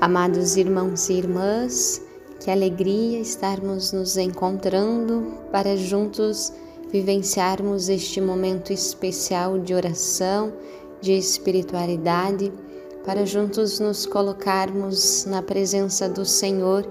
Amados irmãos e irmãs, que alegria estarmos nos encontrando para juntos vivenciarmos este momento especial de oração, de espiritualidade, para juntos nos colocarmos na presença do Senhor,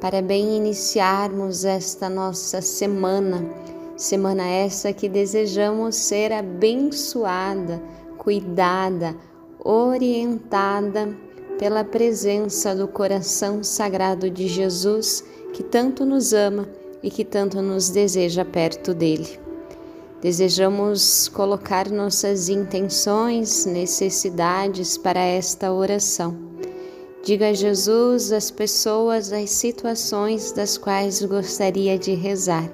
para bem iniciarmos esta nossa semana, semana essa que desejamos ser abençoada, cuidada, orientada pela presença do coração sagrado de Jesus, que tanto nos ama e que tanto nos deseja perto dele. Desejamos colocar nossas intenções, necessidades para esta oração. Diga a Jesus as pessoas, as situações das quais gostaria de rezar.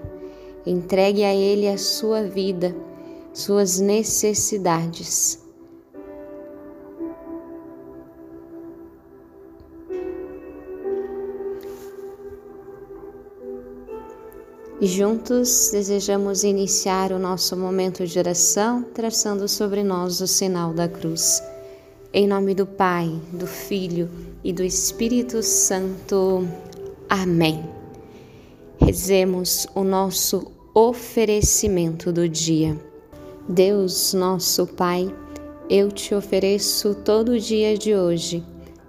Entregue a Ele a sua vida, suas necessidades. Juntos desejamos iniciar o nosso momento de oração traçando sobre nós o sinal da cruz. Em nome do Pai, do Filho e do Espírito Santo. Amém. Rezemos o nosso oferecimento do dia. Deus, nosso Pai, eu te ofereço todo o dia de hoje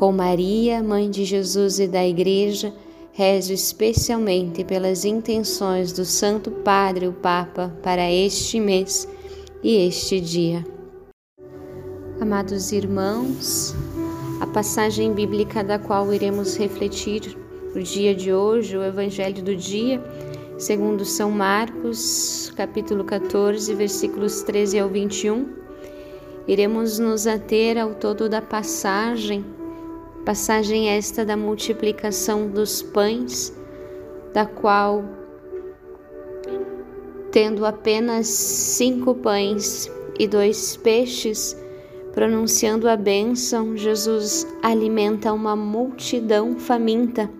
Com Maria, Mãe de Jesus e da Igreja, rezo especialmente pelas intenções do Santo Padre, o Papa, para este mês e este dia. Amados irmãos, a passagem bíblica da qual iremos refletir no dia de hoje, o Evangelho do dia, segundo São Marcos, capítulo 14, versículos 13 ao 21. Iremos nos ater ao todo da passagem Passagem esta da multiplicação dos pães, da qual, tendo apenas cinco pães e dois peixes, pronunciando a bênção, Jesus alimenta uma multidão faminta,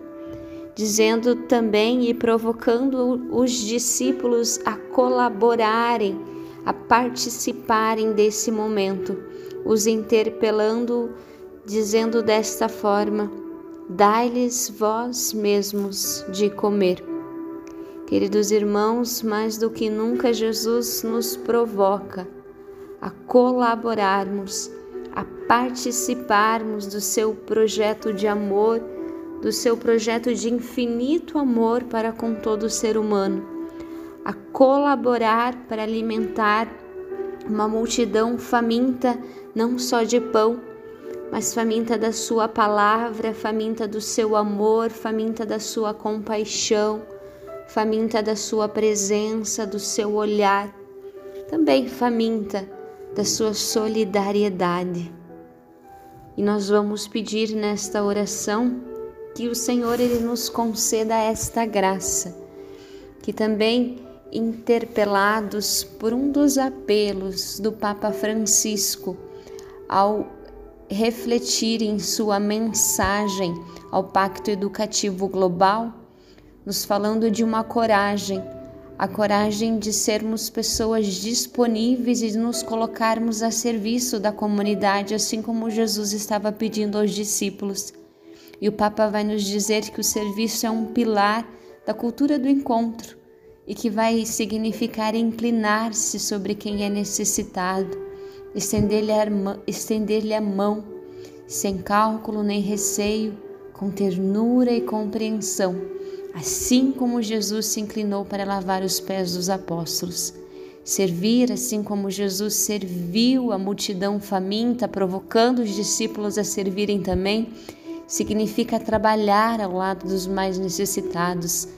dizendo também e provocando os discípulos a colaborarem, a participarem desse momento, os interpelando dizendo desta forma: Dai-lhes vós mesmos de comer. Queridos irmãos, mais do que nunca Jesus nos provoca a colaborarmos, a participarmos do seu projeto de amor, do seu projeto de infinito amor para com todo ser humano, a colaborar para alimentar uma multidão faminta não só de pão, mas faminta da Sua palavra, faminta do seu amor, faminta da Sua compaixão, faminta da Sua presença, do seu olhar, também faminta da Sua solidariedade. E nós vamos pedir nesta oração que o Senhor ele nos conceda esta graça, que também interpelados por um dos apelos do Papa Francisco ao refletir em sua mensagem ao Pacto Educativo Global, nos falando de uma coragem, a coragem de sermos pessoas disponíveis e nos colocarmos a serviço da comunidade, assim como Jesus estava pedindo aos discípulos. E o Papa vai nos dizer que o serviço é um pilar da cultura do encontro e que vai significar inclinar-se sobre quem é necessitado estender-lhe a, estender a mão, sem cálculo nem receio, com ternura e compreensão, assim como Jesus se inclinou para lavar os pés dos apóstolos. Servir assim como Jesus serviu a multidão faminta, provocando os discípulos a servirem também, significa trabalhar ao lado dos mais necessitados,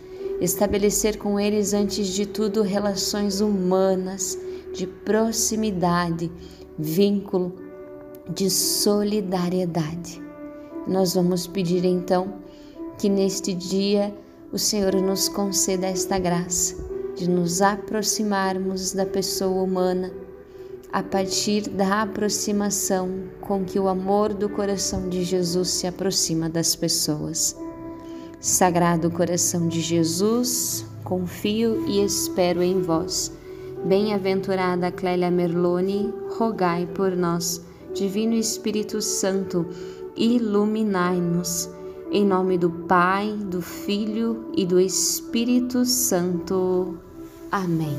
estabelecer com eles, antes de tudo, relações humanas, de proximidade, vínculo de solidariedade. Nós vamos pedir então que neste dia o Senhor nos conceda esta graça de nos aproximarmos da pessoa humana a partir da aproximação com que o amor do coração de Jesus se aproxima das pessoas. Sagrado coração de Jesus, confio e espero em vós. Bem-aventurada Clélia Merloni, rogai por nós. Divino Espírito Santo, iluminai-nos. Em nome do Pai, do Filho e do Espírito Santo. Amém.